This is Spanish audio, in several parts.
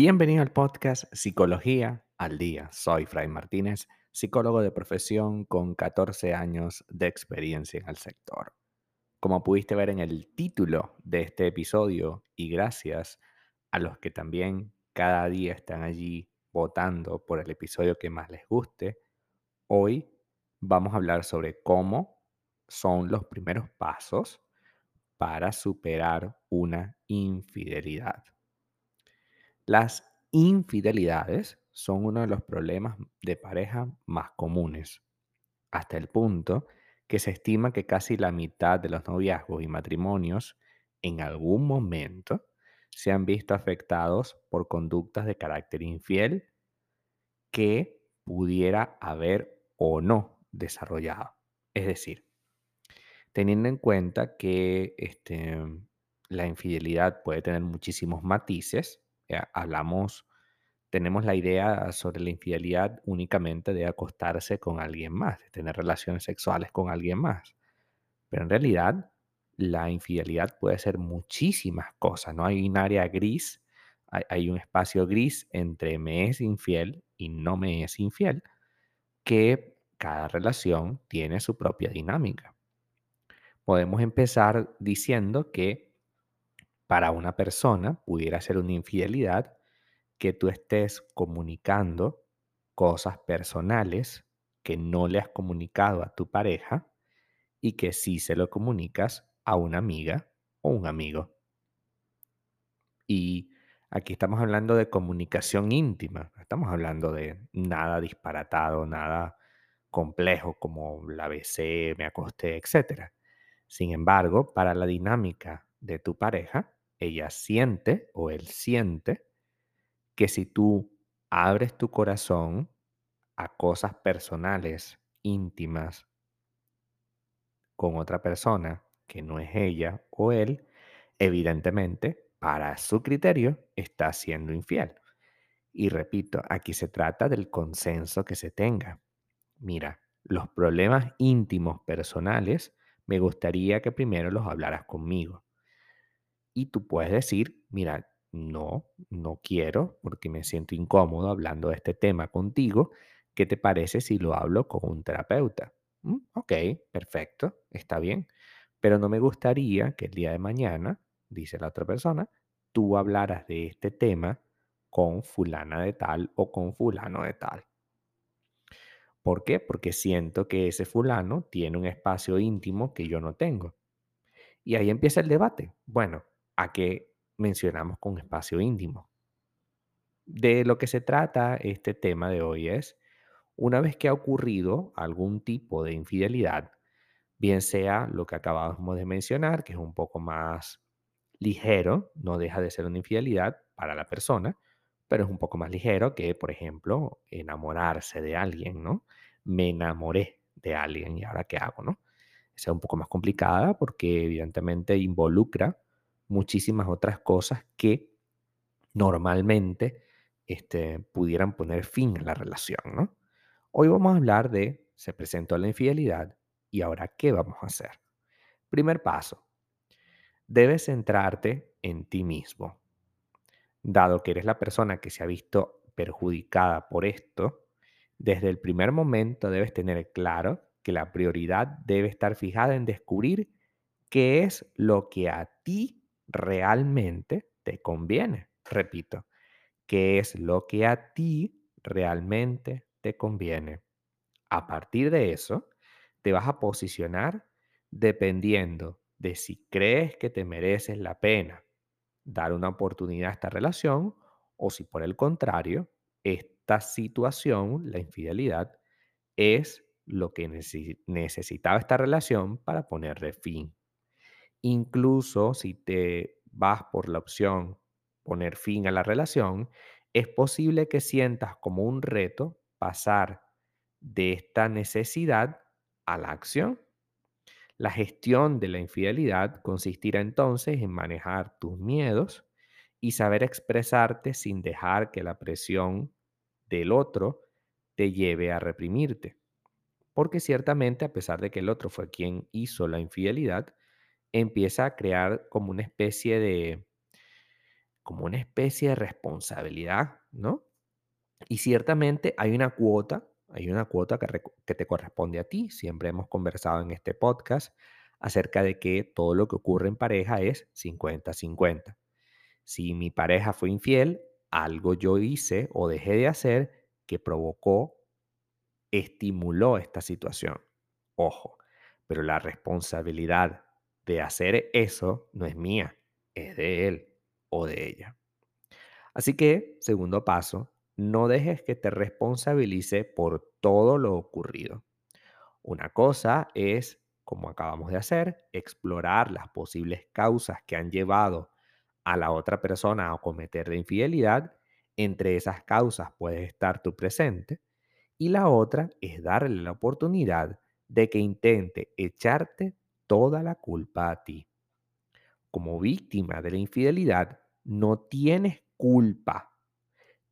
Bienvenido al podcast Psicología al Día. Soy Fray Martínez, psicólogo de profesión con 14 años de experiencia en el sector. Como pudiste ver en el título de este episodio, y gracias a los que también cada día están allí votando por el episodio que más les guste, hoy vamos a hablar sobre cómo son los primeros pasos para superar una infidelidad. Las infidelidades son uno de los problemas de pareja más comunes, hasta el punto que se estima que casi la mitad de los noviazgos y matrimonios en algún momento se han visto afectados por conductas de carácter infiel que pudiera haber o no desarrollado. Es decir, teniendo en cuenta que este, la infidelidad puede tener muchísimos matices, eh, hablamos, tenemos la idea sobre la infidelidad únicamente de acostarse con alguien más, de tener relaciones sexuales con alguien más. Pero en realidad, la infidelidad puede ser muchísimas cosas, ¿no? Hay un área gris, hay, hay un espacio gris entre me es infiel y no me es infiel, que cada relación tiene su propia dinámica. Podemos empezar diciendo que para una persona pudiera ser una infidelidad que tú estés comunicando cosas personales que no le has comunicado a tu pareja y que sí se lo comunicas a una amiga o un amigo. Y aquí estamos hablando de comunicación íntima, estamos hablando de nada disparatado, nada complejo como la besé, me acosté, etc. Sin embargo, para la dinámica de tu pareja, ella siente o él siente que si tú abres tu corazón a cosas personales, íntimas, con otra persona que no es ella o él, evidentemente, para su criterio, está siendo infiel. Y repito, aquí se trata del consenso que se tenga. Mira, los problemas íntimos personales, me gustaría que primero los hablaras conmigo. Y tú puedes decir, mira, no, no quiero porque me siento incómodo hablando de este tema contigo. ¿Qué te parece si lo hablo con un terapeuta? "Mm, ok, perfecto, está bien. Pero no me gustaría que el día de mañana, dice la otra persona, tú hablaras de este tema con fulana de tal o con fulano de tal. ¿Por qué? Porque siento que ese fulano tiene un espacio íntimo que yo no tengo. Y ahí empieza el debate. Bueno, ¿a qué mencionamos con espacio íntimo? De lo que se trata este tema de hoy es, una vez que ha ocurrido algún tipo de infidelidad, bien sea lo que acabamos de mencionar, que es un poco más ligero, no deja de ser una infidelidad para la persona, pero es un poco más ligero que, por ejemplo, enamorarse de alguien, ¿no? Me enamoré de alguien y ahora qué hago, ¿no? Esa es un poco más complicada porque evidentemente involucra muchísimas otras cosas que normalmente este, pudieran poner fin a la relación, ¿no? Hoy vamos a hablar de se presentó la infidelidad y ahora qué vamos a hacer. Primer paso, debes centrarte en ti mismo. Dado que eres la persona que se ha visto perjudicada por esto, desde el primer momento debes tener claro que la prioridad debe estar fijada en descubrir qué es lo que a ti realmente te conviene. Repito, qué es lo que a ti realmente te conviene. A partir de eso, te vas a posicionar dependiendo de si crees que te mereces la pena dar una oportunidad a esta relación o si por el contrario, esta situación, la infidelidad, es lo que necesitaba esta relación para ponerle fin. Incluso si te vas por la opción poner fin a la relación, es posible que sientas como un reto pasar de esta necesidad a la acción. La gestión de la infidelidad consistirá entonces en manejar tus miedos y saber expresarte sin dejar que la presión del otro te lleve a reprimirte. Porque ciertamente, a pesar de que el otro fue quien hizo la infidelidad, empieza a crear como una especie de como una especie de responsabilidad, ¿no? Y ciertamente hay una cuota, hay una cuota que, que te corresponde a ti. Siempre hemos conversado en este podcast acerca de que todo lo que ocurre en pareja es cincuenta-cincuenta. Si mi pareja fue infiel, algo yo hice o dejé de hacer que provocó, estimuló esta situación. Ojo, pero la responsabilidad de hacer eso no es mía, es de él o de ella. Así que, segundo paso, no dejes que te responsabilice por todo lo ocurrido. Una cosa es, como acabamos de hacer, explorar las posibles causas que han llevado a la otra persona a cometer la infidelidad. Entre esas causas puede estar tu presente. Y la otra es darle la oportunidad de que intente echarte toda la culpa a ti. Como víctima de la infidelidad, no tienes culpa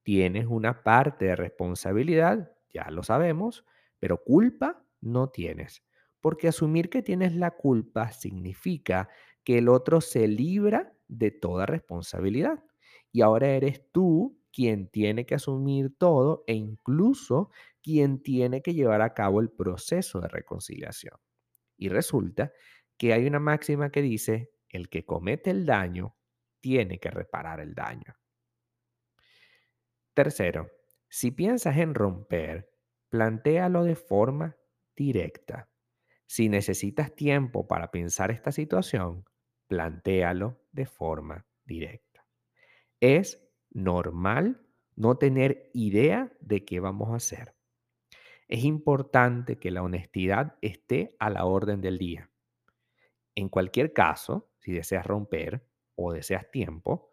Tienes una parte de responsabilidad, ya lo sabemos, pero culpa no tienes. Porque asumir que tienes la culpa significa que el otro se libra de toda responsabilidad. Y ahora eres tú quien tiene que asumir todo e incluso quien tiene que llevar a cabo el proceso de reconciliación. Y resulta que hay una máxima que dice, el que comete el daño tiene que reparar el daño. Tercero, si piensas en romper, plantéalo de forma directa. Si necesitas tiempo para pensar esta situación, plantéalo de forma directa. Es normal no tener idea de qué vamos a hacer. Es importante que la honestidad esté a la orden del día. En cualquier caso, si deseas romper o deseas tiempo,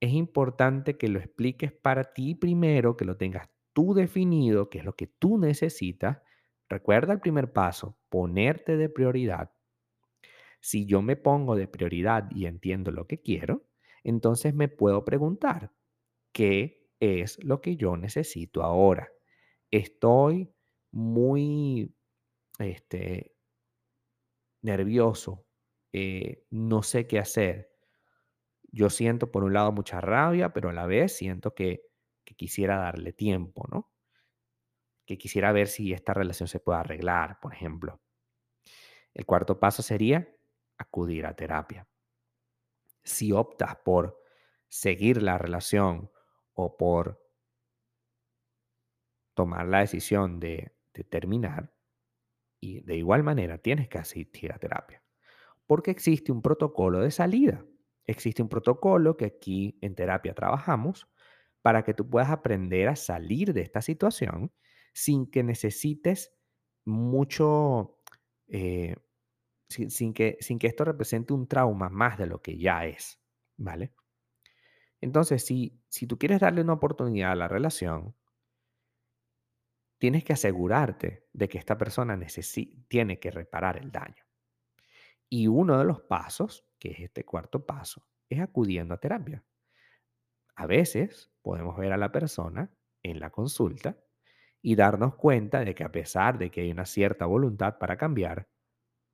es importante que lo expliques para ti primero, que lo tengas tú definido, que es lo que tú necesitas. Recuerda el primer paso, ponerte de prioridad. Si yo me pongo de prioridad y entiendo lo que quiero, entonces me puedo preguntar, ¿qué es lo que yo necesito ahora? Estoy muy este, nervioso, eh, no sé qué hacer yo siento por un lado mucha rabia, pero a la vez siento que, que quisiera darle tiempo, ¿no? Que quisiera ver si esta relación se puede arreglar, por ejemplo. El cuarto paso sería acudir a terapia. Si optas por seguir la relación o por tomar la decisión de, terminar, y de igual manera tienes que asistir a terapia, porque existe un protocolo de salida. Existe un protocolo que aquí en terapia trabajamos para que tú puedas aprender a salir de esta situación sin que necesites mucho, eh, sin, sin que, sin que esto represente un trauma más de lo que ya es, ¿vale? Entonces, si, si tú quieres darle una oportunidad a la relación, tienes que asegurarte de que esta persona tiene que reparar el daño. Y uno de los pasos, que es este cuarto paso, es acudiendo a terapia. A veces podemos ver a la persona en la consulta y darnos cuenta de que a pesar de que hay una cierta voluntad para cambiar,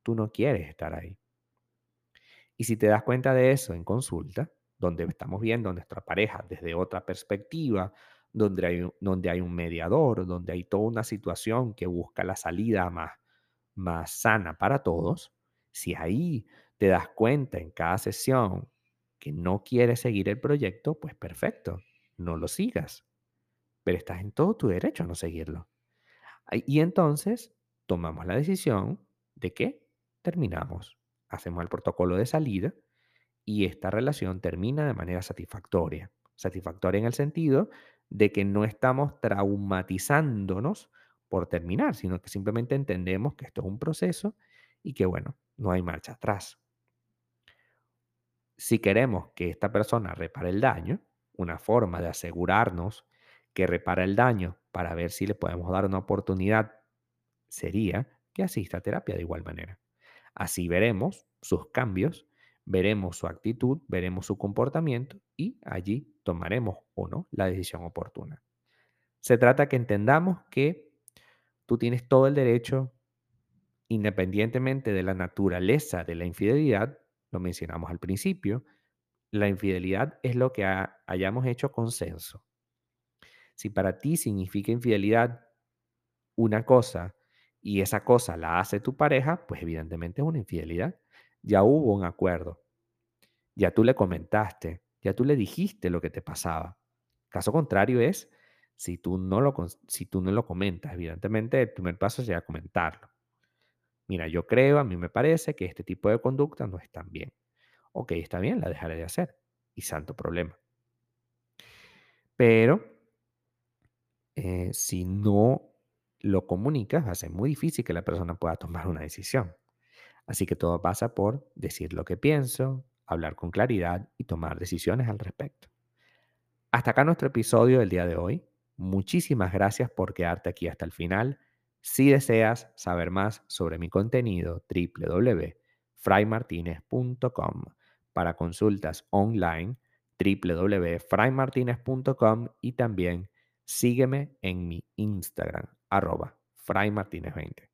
tú no quieres estar ahí. Y si te das cuenta de eso en consulta, donde estamos viendo a nuestra pareja desde otra perspectiva, donde hay, donde hay un mediador, donde hay toda una situación que busca la salida más, más sana para todos, si ahí te das cuenta en cada sesión que no quieres seguir el proyecto, pues perfecto, no lo sigas, pero estás en todo tu derecho a no seguirlo. Y entonces tomamos la decisión de que terminamos, hacemos el protocolo de salida y esta relación termina de manera satisfactoria. Satisfactoria en el sentido de que no estamos traumatizándonos por terminar, sino que simplemente entendemos que esto es un proceso y que, bueno, no hay marcha atrás. Si queremos que esta persona repare el daño, una forma de asegurarnos que repara el daño para ver si le podemos dar una oportunidad sería que asista a terapia de igual manera. Así veremos sus cambios, veremos su actitud, veremos su comportamiento y allí tomaremos o no la decisión oportuna. Se trata que entendamos que tú tienes todo el derecho, independientemente de la naturaleza de la infidelidad, lo mencionamos al principio, la infidelidad es lo que hayamos hecho consenso. Si para ti significa infidelidad una cosa y esa cosa la hace tu pareja, pues evidentemente es una infidelidad. Ya hubo un acuerdo. Ya tú le comentaste, ya tú le dijiste lo que te pasaba. Caso contrario es, si tú no lo, si tú no lo comentas, evidentemente el primer paso sería comentarlo. Mira, yo creo, a mí me parece que este tipo de conducta no es tan bien. Ok, está bien, la dejaré de hacer. Y santo problema. Pero eh, si no lo comunicas, va a ser muy difícil que la persona pueda tomar una decisión. Así que todo pasa por decir lo que pienso, hablar con claridad y tomar decisiones al respecto. Hasta acá nuestro episodio del día de hoy. Muchísimas gracias por quedarte aquí hasta el final. Si deseas saber más sobre mi contenido, www.fraymartinez.com. Para consultas online, www.fraymartinez.com y también sígueme en mi Instagram, arroba fraymartinez20.